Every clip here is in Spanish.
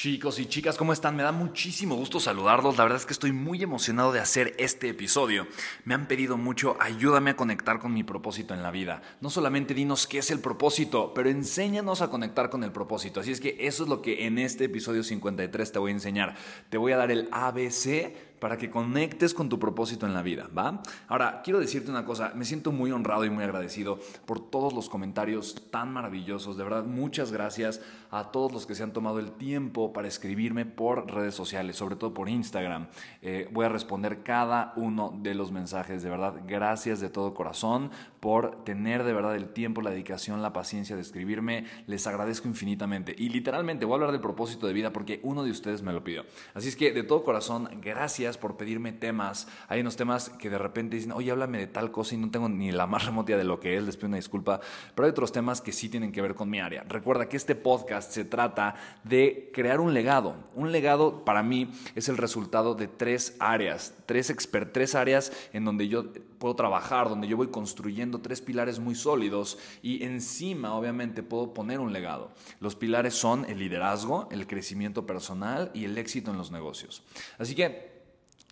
Chicos y chicas, ¿cómo están? Me da muchísimo gusto saludarlos. La verdad es que estoy muy emocionado de hacer este episodio. Me han pedido mucho, ayúdame a conectar con mi propósito en la vida. No solamente dinos qué es el propósito, pero enséñanos a conectar con el propósito. Así es que eso es lo que en este episodio 53 te voy a enseñar. Te voy a dar el ABC para que conectes con tu propósito en la vida, ¿va? Ahora, quiero decirte una cosa, me siento muy honrado y muy agradecido por todos los comentarios tan maravillosos, de verdad, muchas gracias a todos los que se han tomado el tiempo para escribirme por redes sociales, sobre todo por Instagram. Eh, voy a responder cada uno de los mensajes, de verdad, gracias de todo corazón por tener de verdad el tiempo, la dedicación, la paciencia de escribirme, les agradezco infinitamente. Y literalmente voy a hablar del propósito de vida porque uno de ustedes me lo pidió. Así es que de todo corazón, gracias por pedirme temas. Hay unos temas que de repente dicen, oye, háblame de tal cosa y no tengo ni la más remota de lo que es, les pido una disculpa. Pero hay otros temas que sí tienen que ver con mi área. Recuerda que este podcast se trata de crear un legado. Un legado para mí es el resultado de tres áreas, tres, expert, tres áreas en donde yo puedo trabajar, donde yo voy construyendo tres pilares muy sólidos y encima obviamente puedo poner un legado. Los pilares son el liderazgo, el crecimiento personal y el éxito en los negocios. Así que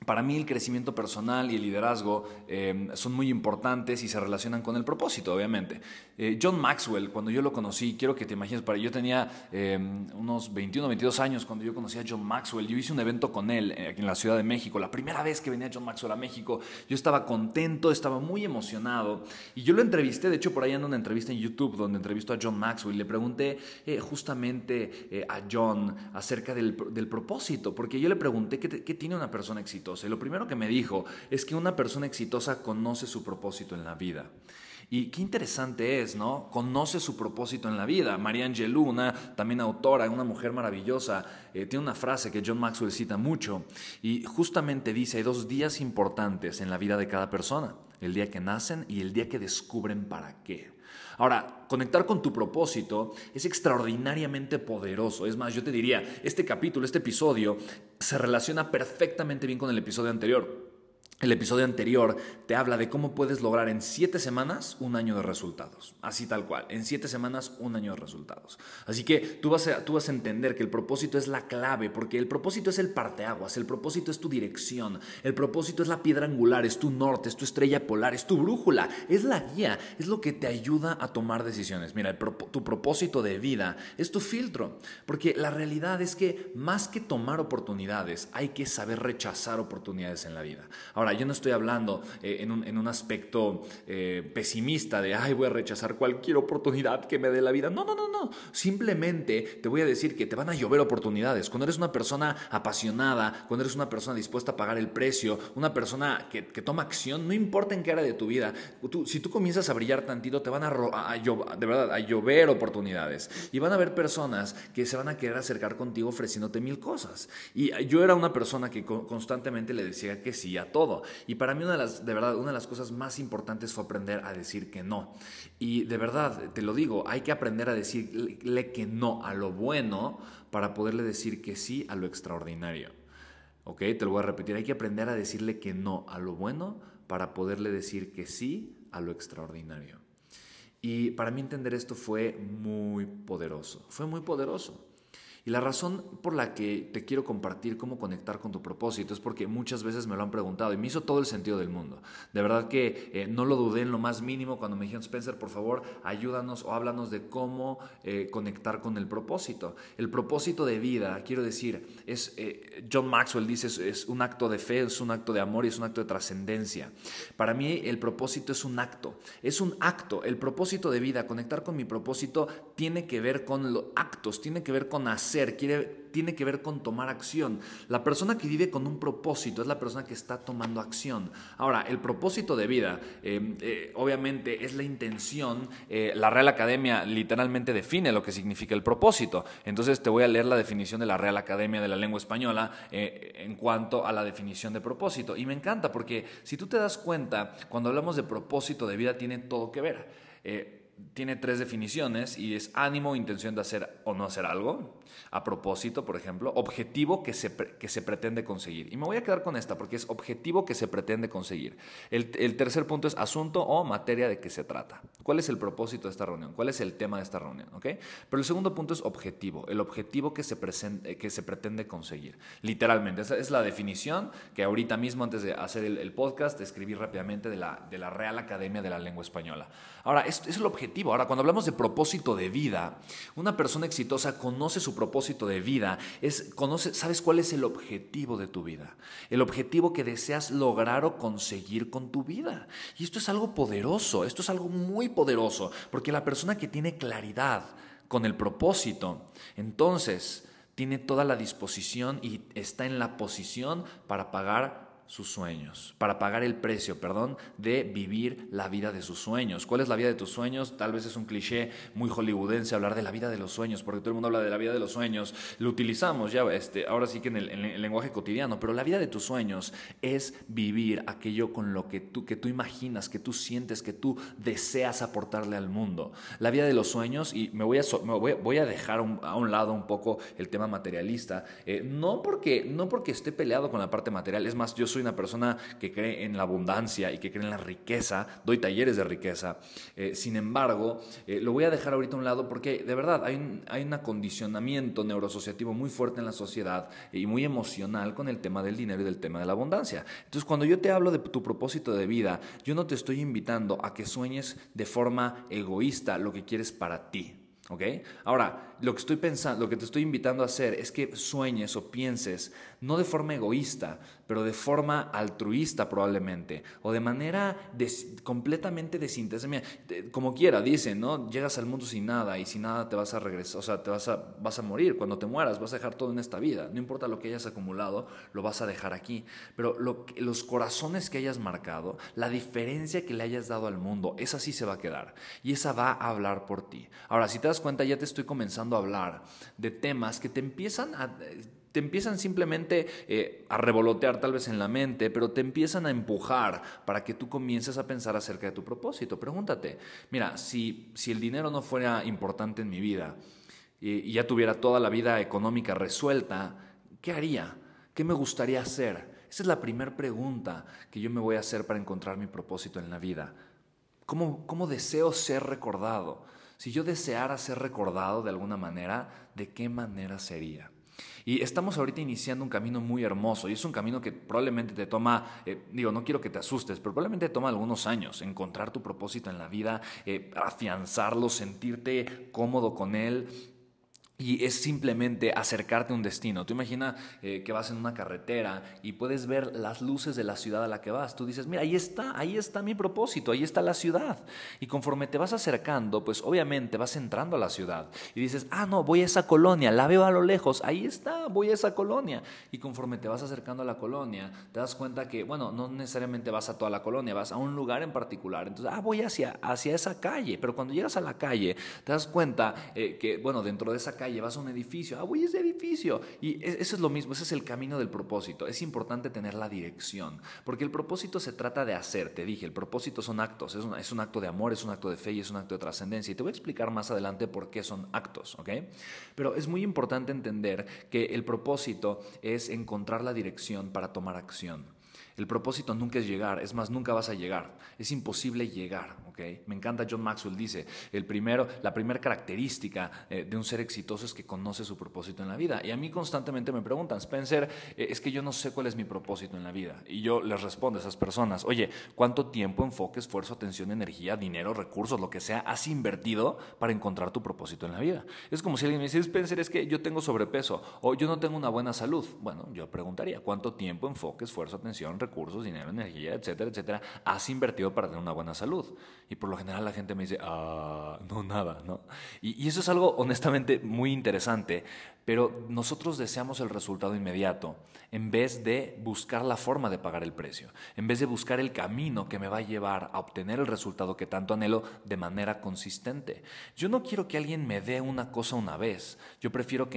para mí el crecimiento personal y el liderazgo eh, son muy importantes y se relacionan con el propósito, obviamente. Eh, John Maxwell, cuando yo lo conocí, quiero que te imagines, para yo tenía eh, unos 21, 22 años cuando yo conocí a John Maxwell. Yo hice un evento con él aquí en la Ciudad de México. La primera vez que venía John Maxwell a México, yo estaba contento, estaba muy emocionado. Y yo lo entrevisté, de hecho por ahí anda una entrevista en YouTube donde entrevisto a John Maxwell. Le pregunté justamente a John acerca del, del, propósito, porque yo le pregunté qué, qué tiene una persona exitosa y lo primero que me dijo es que una persona exitosa conoce su propósito en la vida. Y qué interesante es, ¿no? Conoce su propósito en la vida. María Angelou, una también autora, una mujer maravillosa, eh, tiene una frase que John Maxwell cita mucho y justamente dice, hay dos días importantes en la vida de cada persona, el día que nacen y el día que descubren para qué. Ahora, conectar con tu propósito es extraordinariamente poderoso. Es más, yo te diría, este capítulo, este episodio, se relaciona perfectamente bien con el episodio anterior. El episodio anterior te habla de cómo puedes lograr en siete semanas un año de resultados. Así tal cual, en siete semanas un año de resultados. Así que tú vas, a, tú vas a entender que el propósito es la clave, porque el propósito es el parteaguas, el propósito es tu dirección, el propósito es la piedra angular, es tu norte, es tu estrella polar, es tu brújula, es la guía, es lo que te ayuda a tomar decisiones. Mira, tu propósito de vida es tu filtro, porque la realidad es que más que tomar oportunidades, hay que saber rechazar oportunidades en la vida. Ahora, Ahora, yo no estoy hablando eh, en, un, aspecto eh, pesimista de, ay, voy a rechazar cualquier oportunidad que me dé la vida. No, no, no, no. Simplemente te voy a decir que te van a llover oportunidades. Cuando eres una persona apasionada, cuando eres una persona dispuesta a pagar el precio, una persona que, toma acción, no importa en qué área de tu vida, si tú comienzas a brillar tantito, te van a, de verdad, a llover oportunidades. Y van a haber personas que se van a querer acercar contigo ofreciéndote mil cosas. Y yo era una persona que constantemente le decía que sí a todo. Y para mí una de las, de verdad, una de las cosas más importantes fue aprender a decir que no. Y de verdad, te lo digo, hay que aprender a decirle que no a lo bueno para poderle decir que sí a lo extraordinario. ¿Ok? Te lo voy a repetir, hay que aprender a decirle que no a lo bueno para poderle decir que sí a lo extraordinario. Y para mí entender esto fue muy poderoso, fue muy poderoso. Y la razón por la que te quiero compartir cómo conectar con tu propósito es porque muchas veces me lo han preguntado y me hizo todo el sentido del mundo. De verdad que eh, no lo dudé en lo más mínimo cuando me dijeron, Spencer, por favor, ayúdanos o háblanos de cómo eh, conectar con el propósito. El propósito de vida, quiero decir, es, eh, John Maxwell dice, es un acto de fe, es un acto de amor y es un acto de trascendencia. Para mí el propósito es un acto, es un acto. El propósito de vida, conectar con mi propósito, tiene que ver con los actos, tiene que ver con hacer tiene que ver con tomar acción. La persona que vive con un propósito es la persona que está tomando acción. Ahora, el propósito de vida, eh, eh, obviamente, es la intención. Eh, la Real Academia literalmente define lo que significa el propósito. Entonces, te voy a leer la definición de la Real Academia de la Lengua Española en cuanto a la definición de propósito. Y me encanta porque si tú te das cuenta, cuando hablamos de propósito de vida, tiene todo que ver tiene tres definiciones y es ánimo, intención de hacer o no hacer algo, a propósito, por ejemplo, objetivo que se, que se pretende conseguir. Y me voy a quedar con esta porque es objetivo que se pretende conseguir. El, tercer punto es asunto o materia de que se trata. ¿Cuál es el propósito de esta reunión? ¿Cuál es el tema de esta reunión? ¿Okay? Pero el segundo punto es objetivo, el objetivo que se, que se pretende conseguir. Literalmente, esa es la definición que ahorita mismo, antes de hacer el, podcast, escribí rápidamente de la, de la Real Academia de la Lengua Española. Ahora, es, es el objetivo. Ahora, cuando hablamos de propósito de vida, una persona exitosa conoce su propósito de vida, es, conoce, sabes cuál es el objetivo de tu vida, el objetivo que deseas lograr o conseguir con tu vida. Y esto es algo poderoso, esto es algo muy poderoso, porque la persona que tiene claridad con el propósito, entonces tiene toda la disposición y está en la posición para pagar sus sueños, para pagar el precio, perdón, de vivir la vida de sus sueños. ¿Cuál es la vida de tus sueños? Tal vez es un cliché muy hollywoodense hablar de la vida de los sueños, porque todo el mundo habla de la vida de los sueños, lo utilizamos ya, este, ahora sí que en el, lenguaje cotidiano, pero la vida de tus sueños es vivir aquello con lo que tú, que tú imaginas, que tú sientes, que tú deseas aportarle al mundo. La vida de los sueños, y me voy a, voy, a dejar a un lado un poco el tema materialista, eh, no, porque, no porque esté peleado con la parte material, es más, yo soy soy una persona que cree en la abundancia y que cree en la riqueza, doy talleres de riqueza. Eh, sin embargo, eh, lo voy a dejar ahorita a un lado porque de verdad hay un, hay un acondicionamiento neurosociativo muy fuerte en la sociedad y muy emocional con el tema del dinero y del tema de la abundancia. Entonces, cuando yo te hablo de tu propósito de vida, yo no te estoy invitando a que sueñes de forma egoísta lo que quieres para ti. Ahora, lo que estoy pensando, lo que te estoy invitando a hacer es que sueñes o pienses, no de forma egoísta, pero de forma altruista probablemente, o de manera completamente desinteresada. Como quiera, dicen, ¿no? Llegas al mundo sin nada y sin nada te vas a regresar, o sea, te vas a, vas a morir. Cuando te mueras vas a dejar todo en esta vida. No importa lo que hayas acumulado, lo vas a dejar aquí. Pero los corazones que hayas marcado, la diferencia que le hayas dado al mundo, esa sí se va a quedar. Y esa va a hablar por ti. Ahora, si te das cuenta, ya te estoy comenzando a hablar de temas que te empiezan a te empiezan simplemente eh, a revolotear tal vez en la mente, pero te empiezan a empujar para que tú comiences a pensar acerca de tu propósito. Pregúntate, mira, si, si el dinero no fuera importante en mi vida y, ya tuviera toda la vida económica resuelta, ¿qué haría? ¿Qué me gustaría hacer? Esa es la primera pregunta que yo me voy a hacer para encontrar mi propósito en la vida. ¿Cómo, ¿Cómo deseo ser recordado? Si yo deseara ser recordado de alguna manera, ¿de qué manera sería? Y estamos ahorita iniciando un camino muy hermoso y es un camino que probablemente te toma, eh, digo, no quiero que te asustes, pero probablemente te toma algunos años encontrar tu propósito en la vida, eh, afianzarlo, sentirte cómodo con él y es simplemente acercarte a un destino. Tú imagina eh, que vas en una carretera y puedes ver las luces de la ciudad a la que vas. Tú dices, mira, ahí está, ahí está mi propósito, ahí está la ciudad. Y conforme te vas acercando, pues obviamente vas entrando a la ciudad. Y dices, ah, no, voy a esa colonia, la veo a lo lejos, ahí está, voy a esa colonia. Y conforme te vas acercando a la colonia, te das cuenta que, bueno, no necesariamente vas a toda la colonia, vas a un lugar en particular. Entonces, ah, voy hacia, hacia esa calle. Pero cuando llegas a la calle, te das cuenta eh, que, bueno, dentro de esa calle, llevas a un edificio, ah, voy ese edificio. Y e, eso es lo mismo, ese es el camino del propósito. Es importante tener la dirección, porque el propósito se trata de hacer, te dije, el propósito son actos, es un, es un acto de amor, es un acto de fe y es un acto de trascendencia. Y te voy a explicar más adelante por qué son actos, ¿ok? Pero es muy importante entender que el propósito es encontrar la dirección para tomar acción. El propósito nunca es llegar, es más, nunca vas a llegar. Es imposible llegar, ¿ok? Me encanta John Maxwell, dice, el primero, la primera característica eh, de un ser exitoso es que conoce su propósito en la vida. Y a mí constantemente me preguntan, Spencer, eh, es que yo no sé cuál es mi propósito en la vida. Y yo les respondo a esas personas, oye, ¿cuánto tiempo, enfoque, esfuerzo, atención, energía, dinero, recursos, lo que sea, has invertido para encontrar tu propósito en la vida? Es como si alguien me dice, Spencer, es que yo tengo sobrepeso o yo no tengo una buena salud. Bueno, yo preguntaría, ¿cuánto tiempo, enfoque, esfuerzo, atención, recursos, dinero, energía, etcétera, etcétera, has invertido para tener una buena salud? Y por lo general la gente me dice, ah, no, nada, ¿no? Y, eso es algo honestamente muy interesante, pero nosotros deseamos el resultado inmediato en vez de buscar la forma de pagar el precio, en vez de buscar el camino que me va a llevar a obtener el resultado que tanto anhelo de manera consistente. Yo no quiero que alguien me dé una cosa una vez, yo prefiero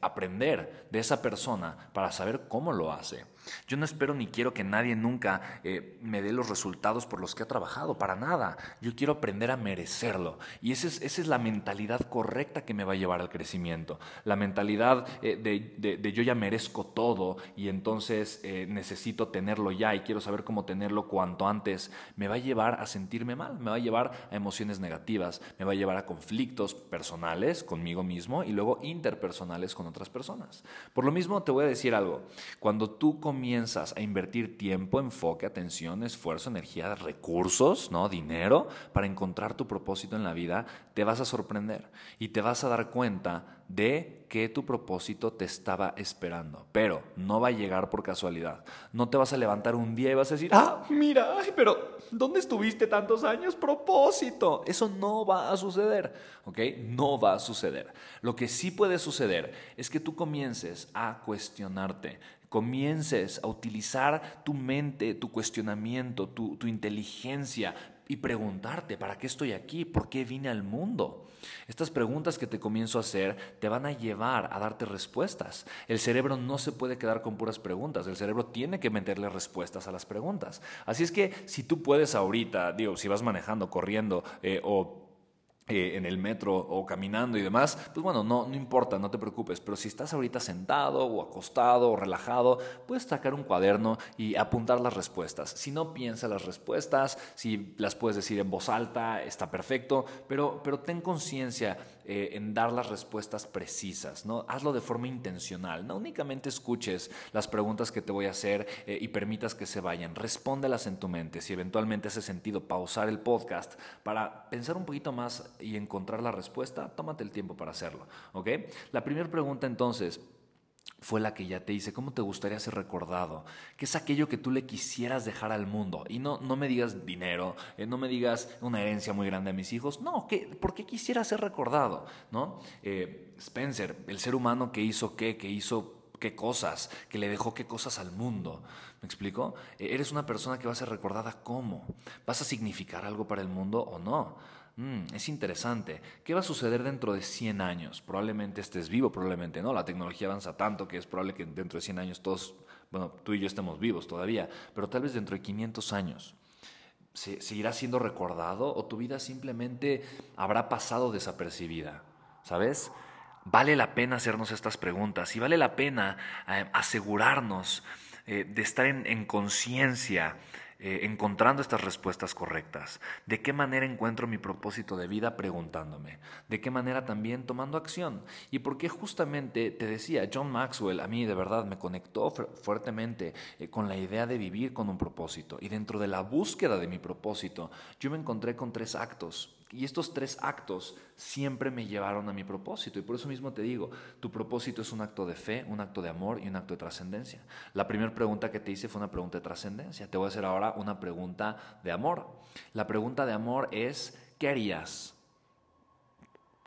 aprender de esa persona para saber cómo lo hace. Yo no espero ni quiero que nadie nunca eh, me dé los resultados por los que ha trabajado, para nada. Yo quiero aprender a merecerlo. Y esa es, esa es la mentalidad correcta que me va a llevar al crecimiento. La mentalidad eh, de, yo ya merezco todo y entonces eh, necesito tenerlo ya y quiero saber cómo tenerlo cuanto antes, me va a llevar a sentirme mal, me va a llevar a emociones negativas, me va a llevar a conflictos personales conmigo mismo y luego interpersonales con otras personas. Por lo mismo te voy a decir algo. Cuando tú comienzas a invertir tiempo, enfoque, atención, esfuerzo, energía, recursos, ¿no? dinero para encontrar tu propósito en la vida, te vas a sorprender y te vas a dar cuenta de que tu propósito te estaba esperando, pero no va a llegar por casualidad. No te vas a levantar un día y vas a decir, ah, mira, pero ¿dónde estuviste tantos años? Propósito. Eso no va a suceder, ¿ok? No va a suceder. Lo que sí puede suceder es que tú comiences a cuestionarte, comiences a utilizar tu mente, tu cuestionamiento, tu, inteligencia y preguntarte, ¿para qué estoy aquí? ¿Por qué vine al mundo? Estas preguntas que te comienzo a hacer te van a llevar a darte respuestas. El cerebro no se puede quedar con puras preguntas, el cerebro tiene que meterle respuestas a las preguntas. Así es que si tú puedes ahorita, digo, si vas manejando, corriendo eh, o eh, en el metro o caminando y demás, pues bueno, no, no importa, no te preocupes, pero si estás ahorita sentado o acostado o relajado, puedes sacar un cuaderno y apuntar las respuestas. Si no piensa las respuestas, si las puedes decir en voz alta, está perfecto, pero, pero ten conciencia eh, en dar las respuestas precisas, ¿no? Hazlo de forma intencional, no únicamente escuches las preguntas que te voy a hacer eh, y permitas que se vayan, respóndelas en tu mente, si eventualmente hace sentido pausar el podcast para pensar un poquito más y encontrar la respuesta, tómate el tiempo para hacerlo, ¿ok? La primera pregunta entonces fue la que ya te hice. ¿Cómo te gustaría ser recordado? ¿Qué es aquello que tú le quisieras dejar al mundo? Y no, no me digas dinero, eh, no me digas una herencia muy grande a mis hijos. No, ¿qué, ¿por qué quisiera ser recordado? ¿No? Eh, Spencer, el ser humano que hizo qué, que hizo qué cosas, que le dejó qué cosas al mundo. ¿Me explico? Eh, eres una persona que va a ser recordada cómo. ¿Vas a significar algo para el mundo o no? Mm, es interesante. ¿Qué va a suceder dentro de 100 años? Probablemente estés vivo, probablemente no. La tecnología avanza tanto que es probable que dentro de 100 años todos, bueno, tú y yo estemos vivos todavía, pero tal vez dentro de 500 años. ¿Seguirá siendo recordado o tu vida simplemente habrá pasado desapercibida? ¿Sabes? Vale la pena hacernos estas preguntas y vale la pena eh, asegurarnos eh, de estar en conciencia eh, encontrando estas respuestas correctas. ¿De qué manera encuentro mi propósito de vida preguntándome? ¿De qué manera también tomando acción? Y porque justamente te decía, John Maxwell a mí de verdad me conectó fuertemente eh, con la idea de vivir con un propósito. Y dentro de la búsqueda de mi propósito, yo me encontré con tres actos y estos tres actos siempre me llevaron a mi propósito. Y por eso mismo te digo, tu propósito es un acto de fe, un acto de amor y un acto de trascendencia. La primera pregunta que te hice fue una pregunta de trascendencia. Te voy a hacer ahora una pregunta de amor. La pregunta de amor es, ¿qué harías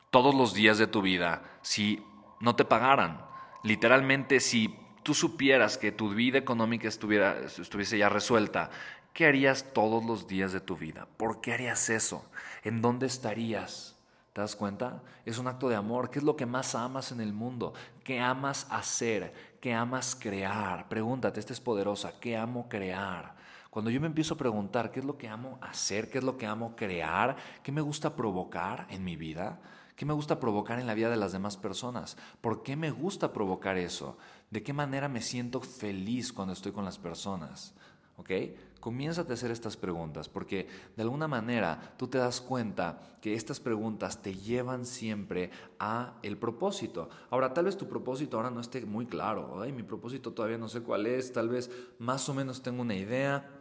todos los días de tu vida si no te pagaran? Literalmente, si tú supieras que tu vida económica estuviera, estuviese ya resuelta, ¿qué harías todos los días de tu vida? ¿Por qué harías eso? ¿En dónde estarías? ¿Te das cuenta? Es un acto de amor. ¿Qué es lo que más amas en el mundo? ¿Qué amas hacer? ¿Qué amas crear? Pregúntate, esta es poderosa. ¿Qué amo crear? Cuando yo me empiezo a preguntar qué es lo que amo hacer, qué es lo que amo crear, qué me gusta provocar en mi vida, qué me gusta provocar en la vida de las demás personas, por qué me gusta provocar eso, de qué manera me siento feliz cuando estoy con las personas. ¿Ok? Comiénzate a hacer estas preguntas porque de alguna manera tú te das cuenta que estas preguntas te llevan siempre a el propósito. Ahora, tal vez tu propósito ahora no esté muy claro. Ay, mi propósito todavía no sé cuál es, tal vez más o menos tengo una idea,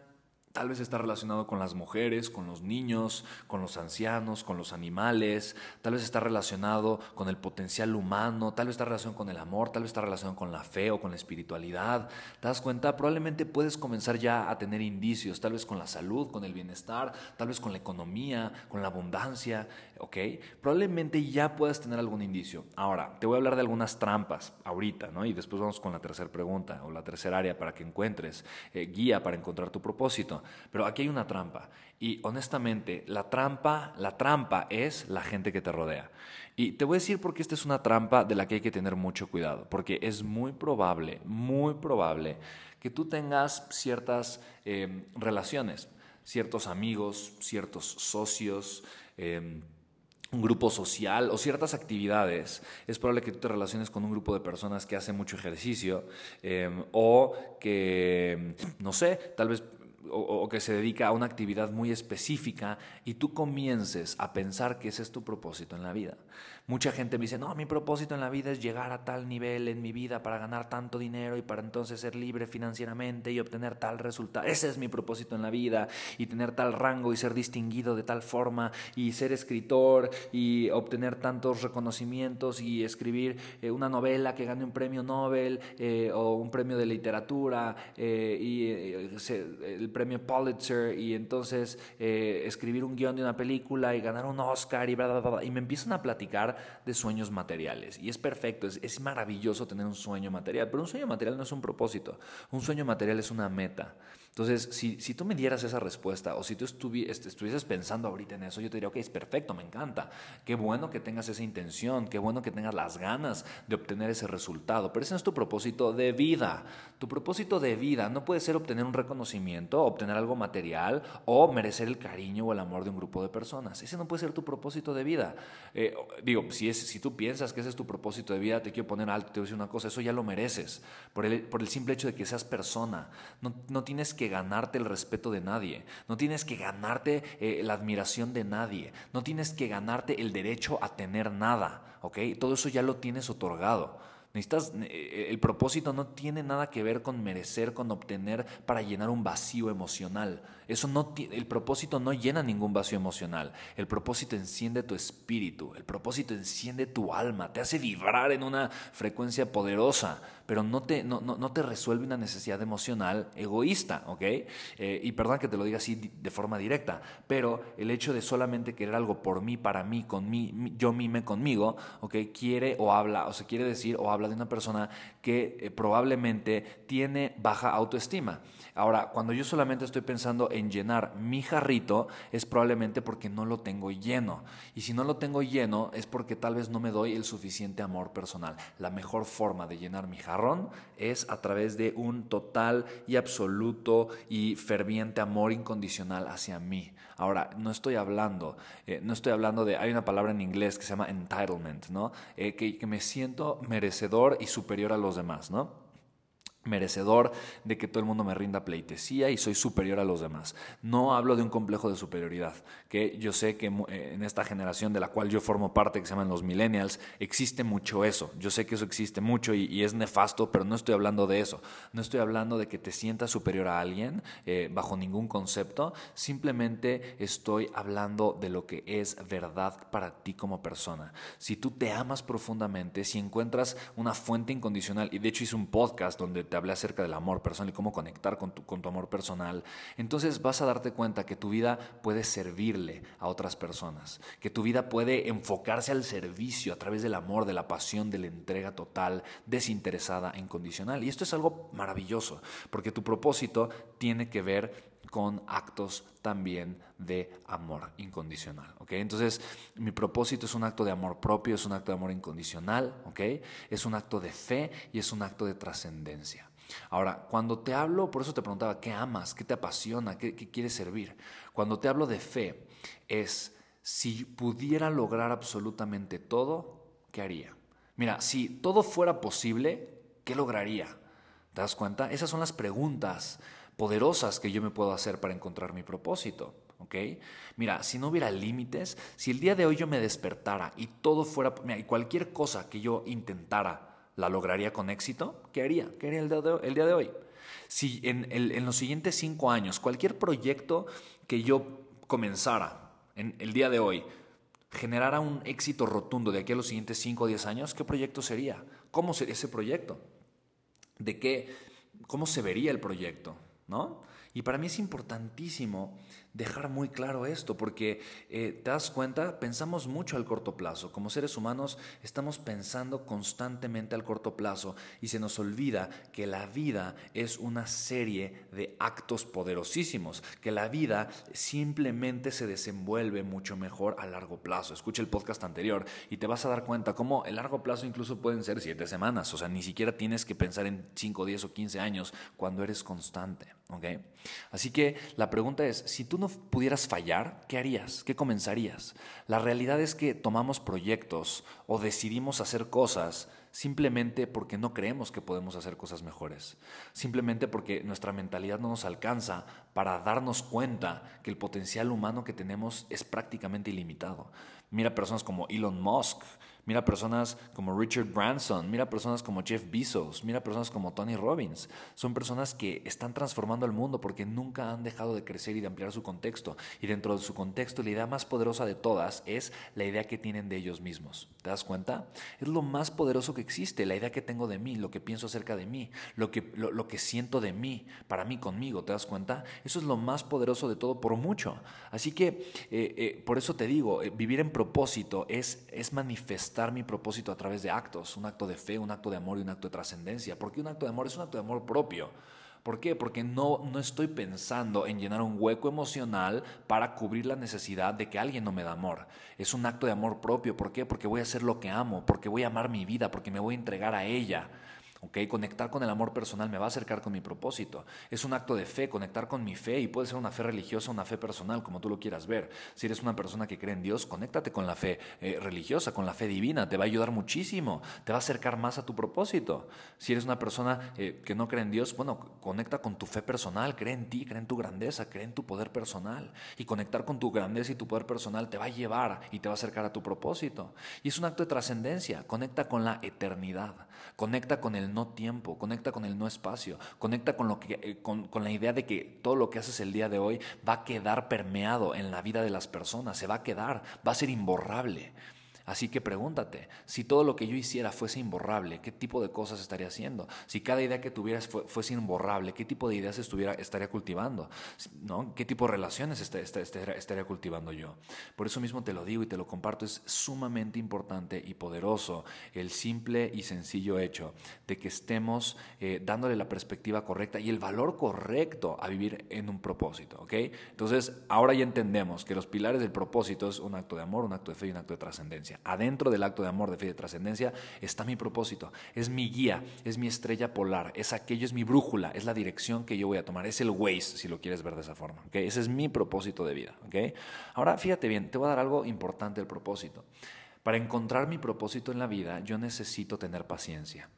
Tal vez está relacionado con las mujeres, con los niños, con los ancianos, con los animales, tal vez está relacionado con el potencial humano, tal vez está relacionado con el amor, tal vez está relacionado con la fe o con la espiritualidad. ¿Te das cuenta? Probablemente puedes comenzar ya a tener indicios, tal vez con la salud, con el bienestar, tal vez con la economía, con la abundancia, ¿ok? Probablemente ya puedas tener algún indicio. Ahora, te voy a hablar de algunas trampas ahorita, ¿no? Y después vamos con la tercera pregunta o la tercera área para que encuentres eh, guía para encontrar tu propósito. Pero aquí hay una trampa. Y honestamente, la trampa, la trampa es la gente que te rodea. Y te voy a decir por qué esta es una trampa de la que hay que tener mucho cuidado. Porque es muy probable, muy probable que tú tengas ciertas em, relaciones, ciertos amigos, ciertos socios. Em, un grupo social o ciertas actividades, es probable que tú te relaciones con un grupo de personas que hacen mucho ejercicio em, o que, no sé, tal vez o, que se dedica a una actividad muy específica y tú comiences a pensar que ese es tu propósito en la vida. Mucha gente me dice, no, mi propósito en la vida es llegar a tal nivel en mi vida para ganar tanto dinero y para entonces ser libre financieramente y obtener tal resultado. Ese es mi propósito en la vida y tener tal rango y ser distinguido de tal forma y ser escritor y obtener tantos reconocimientos y escribir eh, una novela que gane un premio Nobel eh, o un premio de literatura eh, y el premio Pulitzer y entonces escribir un guion de una película y ganar un Oscar y bla, bla, bla. Y me empiezan a platicar de sueños materiales. Y es perfecto, es, maravilloso tener un sueño material, pero un sueño material no es un propósito, un sueño material es una meta. Entonces, si, si tú me dieras esa respuesta o si tú este, estuvieses pensando ahorita en eso, yo te diría, ok, es perfecto, me encanta. Qué bueno que tengas esa intención, qué bueno que tengas las ganas de obtener ese resultado. Pero ese no es tu propósito de vida. Tu propósito de vida no puede ser obtener un reconocimiento, obtener algo material o merecer el cariño o el amor de un grupo de personas. Ese no puede ser tu propósito de vida. Eh, digo, si, es, si tú piensas que ese es tu propósito de vida, te quiero poner alto, te voy a decir una cosa, eso ya lo mereces. Por el, por el simple hecho de que seas persona. No, no tienes que ganarte el respeto de nadie, no tienes que ganarte eh, la admiración de nadie, no tienes que ganarte el derecho a tener nada, ¿ok? Todo eso ya lo tienes otorgado. Necesitas, eh, el propósito no tiene nada que ver con merecer, con obtener para llenar un vacío emocional. Eso no, el propósito no llena ningún vacío emocional. El propósito enciende tu espíritu. El propósito enciende tu alma. Te hace vibrar en una frecuencia poderosa, pero no te, no, no, te resuelve una necesidad emocional egoísta, ¿ok? Eh, y perdón que te lo diga así de forma directa, pero el hecho de solamente querer algo por mí, para mí, con mí, yo mime conmigo, ¿ok? Quiere o habla, o se quiere decir o habla de una persona que eh, probablemente tiene baja autoestima. Ahora, cuando yo solamente estoy pensando en llenar mi jarrito, es probablemente porque no lo tengo lleno. Y si no lo tengo lleno, es porque tal vez no me doy el suficiente amor personal. La mejor forma de llenar mi jarrón es a través de un total y absoluto y ferviente amor incondicional hacia mí. Ahora, no estoy hablando, eh, no estoy hablando de, hay una palabra en inglés que se llama entitlement, ¿no? Eh, que, que me siento merecedor y superior a los demás, ¿no? Merecedor de que todo el mundo me rinda pleitesía y soy superior a los demás. No hablo de un complejo de superioridad, que yo sé que eh, en esta generación de la cual yo formo parte, que se llaman los millennials, existe mucho eso. Yo sé que eso existe mucho y, es nefasto, pero no estoy hablando de eso. No estoy hablando de que te sientas superior a alguien eh, bajo ningún concepto. Simplemente estoy hablando de lo que es verdad para ti como persona. Si tú te amas profundamente, si encuentras una fuente incondicional, y de hecho hice un podcast donde te hablé acerca del amor personal y cómo conectar con tu, con tu amor personal, entonces vas a darte cuenta que tu vida puede servirle a otras personas, que tu vida puede enfocarse al servicio a través del amor, de la pasión, de la entrega total, desinteresada, incondicional. Y esto es algo maravilloso, porque tu propósito tiene que ver con actos también de amor incondicional. ¿ok? Entonces, mi propósito es un acto de amor propio, es un acto de amor incondicional, ¿ok? es un acto de fe y es un acto de trascendencia. Ahora, cuando te hablo, por eso te preguntaba, ¿qué amas? ¿Qué te apasiona? ¿Qué, ¿Qué, quieres servir? Cuando te hablo de fe, es si pudiera lograr absolutamente todo, ¿qué haría? Mira, si todo fuera posible, ¿qué lograría? ¿Te das cuenta? Esas son las preguntas poderosas que yo me puedo hacer para encontrar mi propósito. ¿ok? Mira, si no hubiera límites, si el día de hoy yo me despertara y todo fuera, mira, y cualquier cosa que yo intentara la lograría con éxito, ¿qué haría? ¿Qué haría el día de hoy? Si en, en los siguientes cinco años, cualquier proyecto que yo comenzara en el día de hoy, generara un éxito rotundo de aquí a los siguientes 5 o 10 años, ¿qué proyecto sería? ¿Cómo sería ese proyecto? ¿De qué? ¿Cómo se vería el proyecto? ¿No? Y para mí es importantísimo dejar muy claro esto, porque eh, te das cuenta, pensamos mucho al corto plazo. Como seres humanos estamos pensando constantemente al corto plazo y se nos olvida que la vida es una serie de actos poderosísimos, que la vida simplemente se desenvuelve mucho mejor a largo plazo. Escucha el podcast anterior y te vas a dar cuenta cómo el largo plazo incluso pueden ser siete semanas, o sea, ni siquiera tienes que pensar en 5, 10 o 15 años cuando eres constante. ¿okay? Así que la pregunta es, si tú no pudieras fallar, ¿qué harías? ¿Qué comenzarías? La realidad es que tomamos proyectos o decidimos hacer cosas simplemente porque no creemos que podemos hacer cosas mejores, simplemente porque nuestra mentalidad no nos alcanza para darnos cuenta que el potencial humano que tenemos es prácticamente ilimitado. Mira personas como Elon Musk, Mira personas como Richard Branson, mira personas como Jeff Bezos, mira personas como Tony Robbins. Son personas que están transformando el mundo porque nunca han dejado de crecer y de ampliar su contexto. Y dentro de su contexto, la idea más poderosa de todas es la idea que tienen de ellos mismos. ¿Te das cuenta? Es lo más poderoso que existe, la idea que tengo de mí, lo que pienso acerca de mí, lo que, lo, que siento de mí, para mí, conmigo. ¿Te das cuenta? Eso es lo más poderoso de todo por mucho. Así que eh, eh, por eso te digo, eh, vivir en propósito es, es manifestar mi propósito a través de actos, un acto de fe, un acto de amor y un acto de trascendencia. Porque un acto de amor es un acto de amor propio. ¿Por qué? Porque no, no estoy pensando en llenar un hueco emocional para cubrir la necesidad de que alguien no me da amor. Es un acto de amor propio. ¿Por qué? Porque voy a hacer lo que amo, porque voy a amar mi vida, porque me voy a entregar a ella. Okay, conectar con el amor personal me va a acercar con mi propósito. Es un acto de fe, conectar con mi fe y puede ser una fe religiosa, una fe personal, como tú lo quieras ver. Si eres una persona que cree en Dios, conéctate con la fe eh, religiosa, con la fe divina, te va a ayudar muchísimo, te va a acercar más a tu propósito. Si eres una persona eh, que no cree en Dios, bueno, conecta con tu fe personal, cree en ti, cree en tu grandeza, cree en tu poder personal. Y conectar con tu grandeza y tu poder personal te va a llevar y te va a acercar a tu propósito. Y es un acto de trascendencia, conecta con la eternidad, conecta con el no tiempo, conecta con el no espacio, conecta con, lo que, eh, con, con la idea de que todo lo que haces el día de hoy va a quedar permeado en la vida de las personas, se va a quedar, va a ser imborrable. Así que pregúntate, si todo lo que yo hiciera fuese imborrable, ¿qué tipo de cosas estaría haciendo? Si cada idea que tuvieras fuese imborrable, ¿qué tipo de ideas estuviera, estaría cultivando? ¿No? ¿Qué tipo de relaciones estaría cultivando yo? Por eso mismo te lo digo y te lo comparto, es sumamente importante y poderoso el simple y sencillo hecho de que estemos eh, dándole la perspectiva correcta y el valor correcto a vivir en un propósito, ¿ok? Entonces, ahora ya entendemos que los pilares del propósito es un acto de amor, un acto de fe y un acto de trascendencia. Adentro del acto de amor, de fe y de trascendencia está mi propósito, es mi guía, es mi estrella polar, es aquello, es mi brújula, es la dirección que yo voy a tomar, es el Waze, si lo quieres ver de esa forma. ¿okay? Ese es mi propósito de vida. ¿okay? Ahora, fíjate bien, te voy a dar algo importante del propósito. Para encontrar mi propósito en la vida, yo necesito tener paciencia.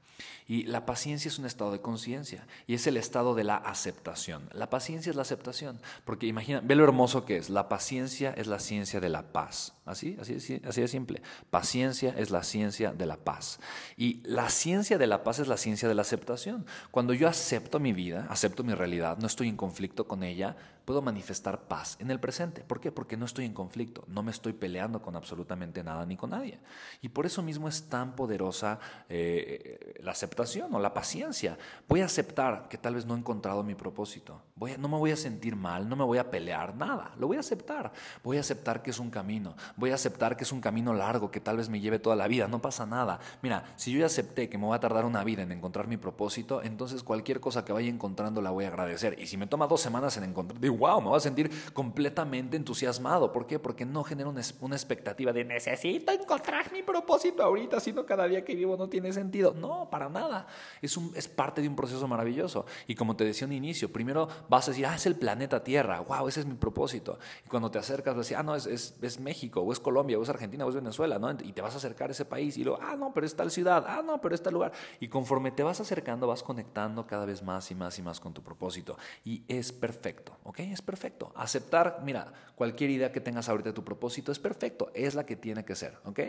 Y la paciencia es un estado de conciencia y es el estado de la aceptación. La paciencia es la aceptación, porque imagina, ve lo hermoso que es. La paciencia es la ciencia de la paz. Así, así, así de simple. Paciencia es la ciencia de la paz. Y la ciencia de la paz es la ciencia de la aceptación. Cuando yo acepto mi vida, acepto mi realidad, no estoy en conflicto con ella, puedo manifestar paz en el presente. ¿Por qué? Porque no estoy en conflicto, no me estoy peleando con absolutamente nada ni con nadie. Y por eso mismo es tan poderosa eh, la aceptación o la paciencia. Voy a aceptar que tal vez no he encontrado mi propósito. Voy no me voy a sentir mal, no me voy a pelear, nada. Lo voy a aceptar. Voy a aceptar que es un camino. Voy a aceptar que es un camino largo, que tal vez me lleve toda la vida. No pasa nada. Mira, si yo ya acepté que me va a tardar una vida en encontrar mi propósito, entonces cualquier cosa que vaya encontrando la voy a agradecer. Y si me toma dos semanas en encontrar, digo, wow, me voy a sentir completamente entusiasmado. ¿Por qué? Porque no genero una, una expectativa de necesito encontrar mi propósito ahorita, sino cada día que vivo no tiene sentido. No, para nada. Es, un, es parte de un proceso maravilloso. Y como te decía un inicio, primero vas a decir, ah, es el planeta Tierra, wow, ese es mi propósito. Y cuando te acercas, vas a decir, ah, no, es, es, es México, o es Colombia, o es Argentina, o es Venezuela, ¿no? Y te vas a acercar a ese país y luego, ah, no, pero es tal ciudad, ah, no, pero es tal lugar. Y conforme te vas acercando, vas conectando cada vez más y más y más con tu propósito. Y es perfecto, ¿ok? Es perfecto. Aceptar, mira, cualquier idea que tengas ahorita de tu propósito es perfecto, es la que tiene que ser, ¿ok?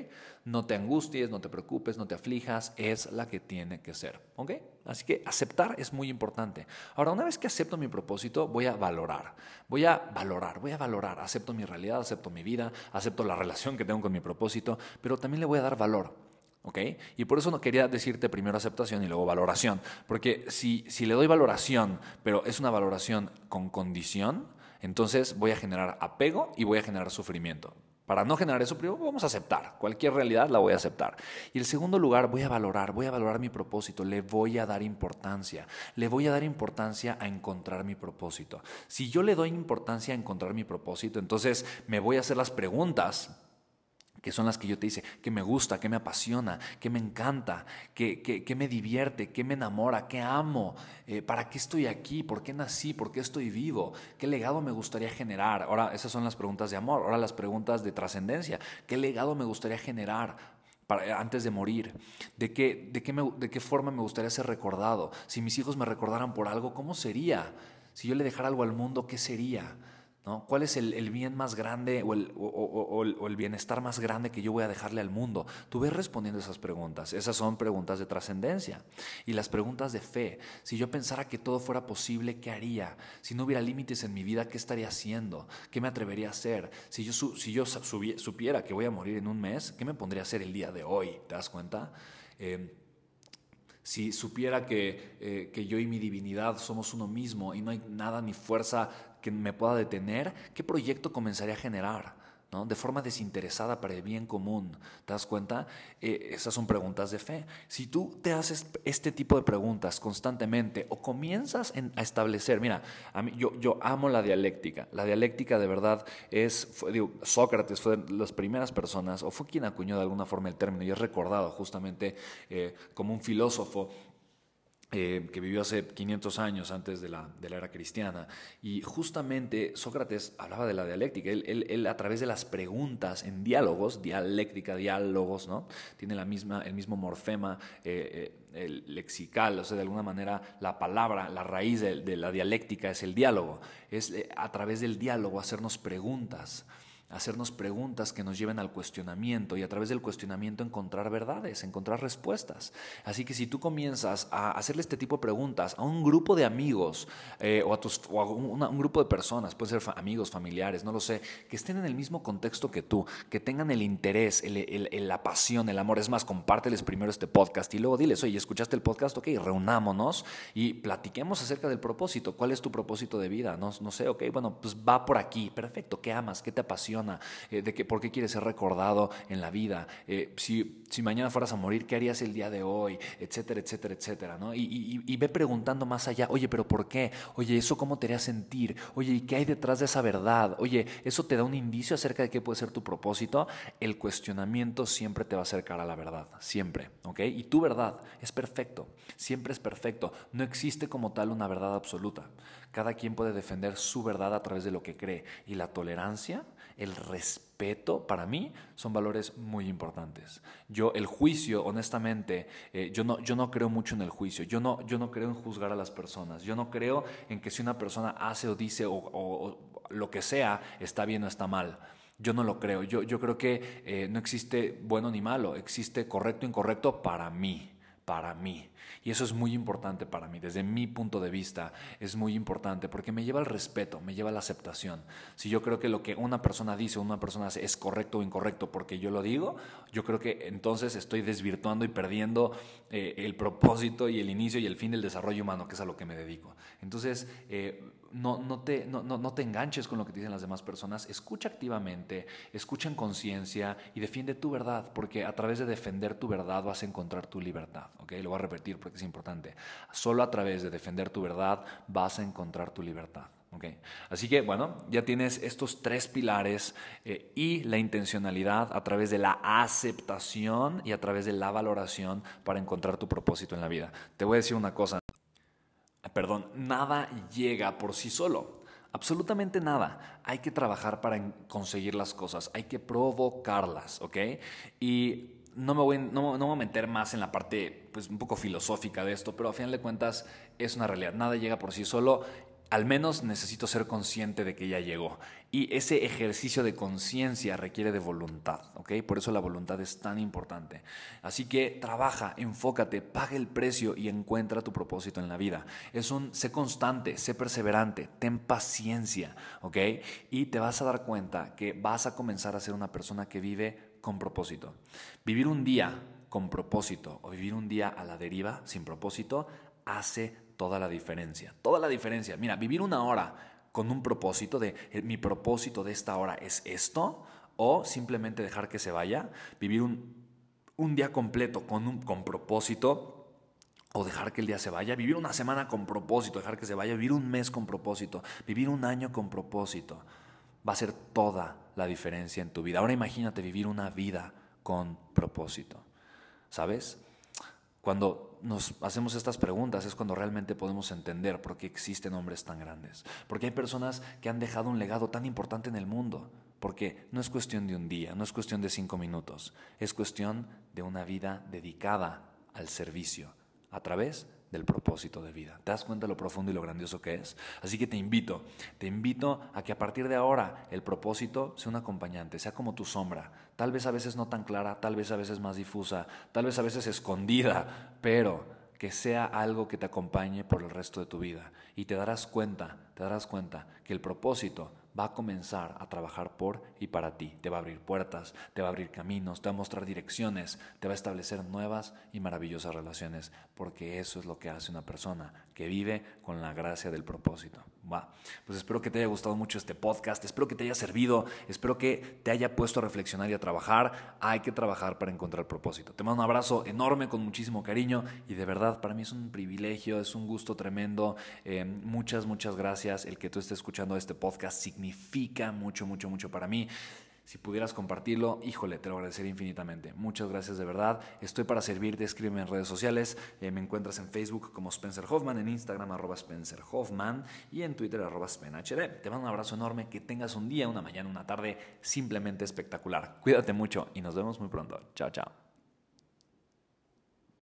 No te angusties, no te preocupes, no te aflijas, es la que tiene que ser, ¿ok? Así que aceptar es muy importante. Ahora, una vez que acepto mi propósito, voy a valorar, voy a valorar, voy a valorar, acepto mi realidad, acepto mi vida, acepto la relación que tengo con mi propósito, pero también le voy a dar valor. ¿Ok? Y por eso no quería decirte primero aceptación y luego valoración. Porque si, si le doy valoración, pero es una valoración con condición, entonces voy a generar apego y voy a generar sufrimiento. Para no generar eso, primero vamos a aceptar. Cualquier realidad la voy a aceptar. Y en segundo lugar, voy a valorar, voy a valorar mi propósito, le voy a dar importancia. Le voy a dar importancia a encontrar mi propósito. Si yo le doy importancia a encontrar mi propósito, entonces me voy a hacer las preguntas que son las que yo te hice, que me gusta, que me apasiona, que me encanta, que, que, me divierte, que me enamora, que amo, eh, para qué estoy aquí, por qué nací, por qué estoy vivo, qué legado me gustaría generar. Ahora, esas son las preguntas de amor, ahora las preguntas de trascendencia, qué legado me gustaría generar para, antes de morir, ¿De qué, de, qué de qué forma me gustaría ser recordado, si mis hijos me recordaran por algo, ¿cómo sería? Si yo le dejara algo al mundo, ¿qué sería? ¿Cuál es el, bien más grande o el, bienestar más grande que yo voy a dejarle al mundo? Tú ves respondiendo esas preguntas. Esas son preguntas de trascendencia. Y las preguntas de fe. Si yo pensara que todo fuera posible, ¿qué haría? Si no hubiera límites en mi vida, ¿qué estaría haciendo? ¿Qué me atrevería a hacer? Si yo, si yo supiera que voy a morir en un mes, ¿qué me pondría a hacer el día de hoy? ¿Te das cuenta? Eh, si supiera que, eh, que, yo y mi divinidad somos uno mismo y no hay nada ni fuerza que me pueda detener, ¿qué proyecto comenzaría a generar? ¿no? de forma desinteresada para el bien común. ¿Te das cuenta? Eh, esas son preguntas de fe. Si tú te haces este tipo de preguntas constantemente o comienzas a establecer, mira, a mí, yo, yo amo la dialéctica. La dialéctica de verdad es, Sócrates fue de las primeras personas, o fue quien acuñó de alguna forma el término, y es recordado justamente eh, como un filósofo eh, que vivió hace 500 años antes de la, de la, era cristiana. Y justamente Sócrates hablaba de la dialéctica. Él, él, a través de las preguntas en diálogos, dialéctica, diálogos, ¿no? tiene la misma, el mismo morfema eh, eh, lexical, o sea, de alguna manera la palabra, la raíz de, de la dialéctica es el diálogo. Es a través del diálogo hacernos preguntas hacernos preguntas que nos lleven al cuestionamiento y a través del cuestionamiento encontrar verdades, encontrar respuestas. Así que si tú comienzas a hacerle este tipo de preguntas a un grupo de amigos eh, o, a, tus, un, grupo de personas, pueden ser amigos, familiares, no lo sé, que estén en el mismo contexto que tú, que tengan el interés, la pasión, el amor, es más, compárteles primero este podcast y luego diles, oye, ¿escuchaste el podcast? Ok, reunámonos y platiquemos acerca del propósito. ¿Cuál es tu propósito de vida? No, no sé, ok, bueno, pues va por aquí, perfecto, ¿qué amas? ¿Qué te apasiona? Eh, de que por qué quieres ser recordado en la vida, eh, si, si, mañana fueras a morir, ¿qué harías el día de hoy? Etcétera, etcétera, etcétera, ¿no? Y, y, ve preguntando más allá, oye, pero ¿por qué? Oye, ¿eso cómo te haría sentir? Oye, ¿y qué hay detrás de esa verdad? Oye, ¿eso te da un indicio acerca de qué puede ser tu propósito? El cuestionamiento siempre te va a acercar a la verdad, siempre, ¿ok? Y tu verdad es perfecto, siempre es perfecto, no existe como tal una verdad absoluta. Cada quien puede defender su verdad a través de lo que cree y la tolerancia el respeto, para mí, son valores muy importantes. Yo, el juicio, honestamente, eh, yo, no, yo no creo mucho en el juicio. Yo no, yo no creo en juzgar a las personas. Yo no creo en que si una persona hace o dice o, lo que sea, está bien o está mal. Yo no lo creo. Yo, yo creo que eh, no existe bueno ni malo. Existe correcto o incorrecto para mí. Para mí. Y eso es muy importante para mí, desde mi punto de vista es muy importante porque me lleva al respeto, me lleva a la aceptación. Si yo creo que lo que una persona dice o una persona hace es correcto o incorrecto porque yo lo digo, yo creo que entonces estoy desvirtuando y perdiendo eh, el propósito y el inicio y el fin del desarrollo humano, que es a lo que me dedico. Entonces, eh, no, no, te, no, no, te enganches con lo que te dicen las demás personas, escucha activamente, escucha en conciencia y defiende tu verdad, porque a través de defender tu verdad vas a encontrar tu libertad. ¿okay? Lo voy a repetir porque es importante. Solo a través de defender tu verdad vas a encontrar tu libertad. Así que bueno, ya tienes estos tres pilares eh, y la intencionalidad a través de la aceptación y a través de la valoración para encontrar tu propósito en la vida. Te voy a decir una cosa, perdón, nada llega por sí solo. Absolutamente nada. Hay que trabajar para conseguir las cosas, hay que provocarlas, ¿ok? Y no me, voy, no, no, voy a meter más en la parte pues, un poco filosófica de esto, pero a final de cuentas es una realidad. Nada llega por sí solo al menos necesito ser consciente de que ya llegó. Y ese ejercicio de conciencia requiere de voluntad, ¿ok? Por eso la voluntad es tan importante. Así que trabaja, enfócate, paga el precio y encuentra tu propósito en la vida. Es un, sé constante, sé perseverante, ten paciencia, ¿ok? Y te vas a dar cuenta que vas a comenzar a ser una persona que vive con propósito. Vivir un día con propósito o vivir un día a la deriva sin propósito hace toda la diferencia. Toda la diferencia. Mira, vivir una hora con un propósito de eh, mi propósito de esta hora es esto, o simplemente dejar que se vaya, vivir un, un día completo con, un, con propósito, o dejar que el día se vaya, vivir una semana con propósito, dejar que se vaya, vivir un mes con propósito, vivir un año con propósito, va a ser toda la diferencia en tu vida. Ahora imagínate vivir una vida con propósito, ¿sabes? Cuando nos hacemos estas preguntas es cuando realmente podemos entender por qué existen hombres tan grandes. Porque hay personas que han dejado un legado tan importante en el mundo. Porque no es cuestión de un día, no es cuestión de cinco minutos, es cuestión de una vida dedicada al servicio a través del propósito de vida. ¿Te das cuenta de lo profundo y lo grandioso que es? Así que te invito, te invito a que a partir de ahora el propósito sea un acompañante, sea como tu sombra, tal vez a veces no tan clara, tal vez a veces más difusa, tal vez a veces escondida, pero que sea algo que te acompañe por el resto de tu vida. Y te darás cuenta, te darás cuenta que el propósito va a comenzar a trabajar por y para ti. Te va a abrir puertas, te va a abrir caminos, te va a mostrar direcciones, te va a establecer nuevas y maravillosas relaciones, porque eso es lo que hace una persona que vive con la gracia del propósito. Va. Pues espero que te haya gustado mucho este podcast, espero que te haya servido, espero que te haya puesto a reflexionar y a trabajar. Hay que trabajar para encontrar propósito. Te mando un abrazo enorme con muchísimo cariño y de verdad para mí es un privilegio, es un gusto tremendo. Eh, muchas, muchas gracias el que tú estés escuchando este podcast significa mucho, mucho, mucho para mí. Si pudieras compartirlo, híjole, te lo agradecería infinitamente. Muchas gracias de verdad. Estoy para servirte, escríbeme en redes sociales. Eh, me encuentras en Facebook como Spencer Hoffman, en Instagram arroba Spencer Hoffman y en Twitter arroba SpenHD. Te mando un abrazo enorme, que tengas un día, una mañana, una tarde simplemente espectacular. Cuídate mucho y nos vemos muy pronto. Chao, chao.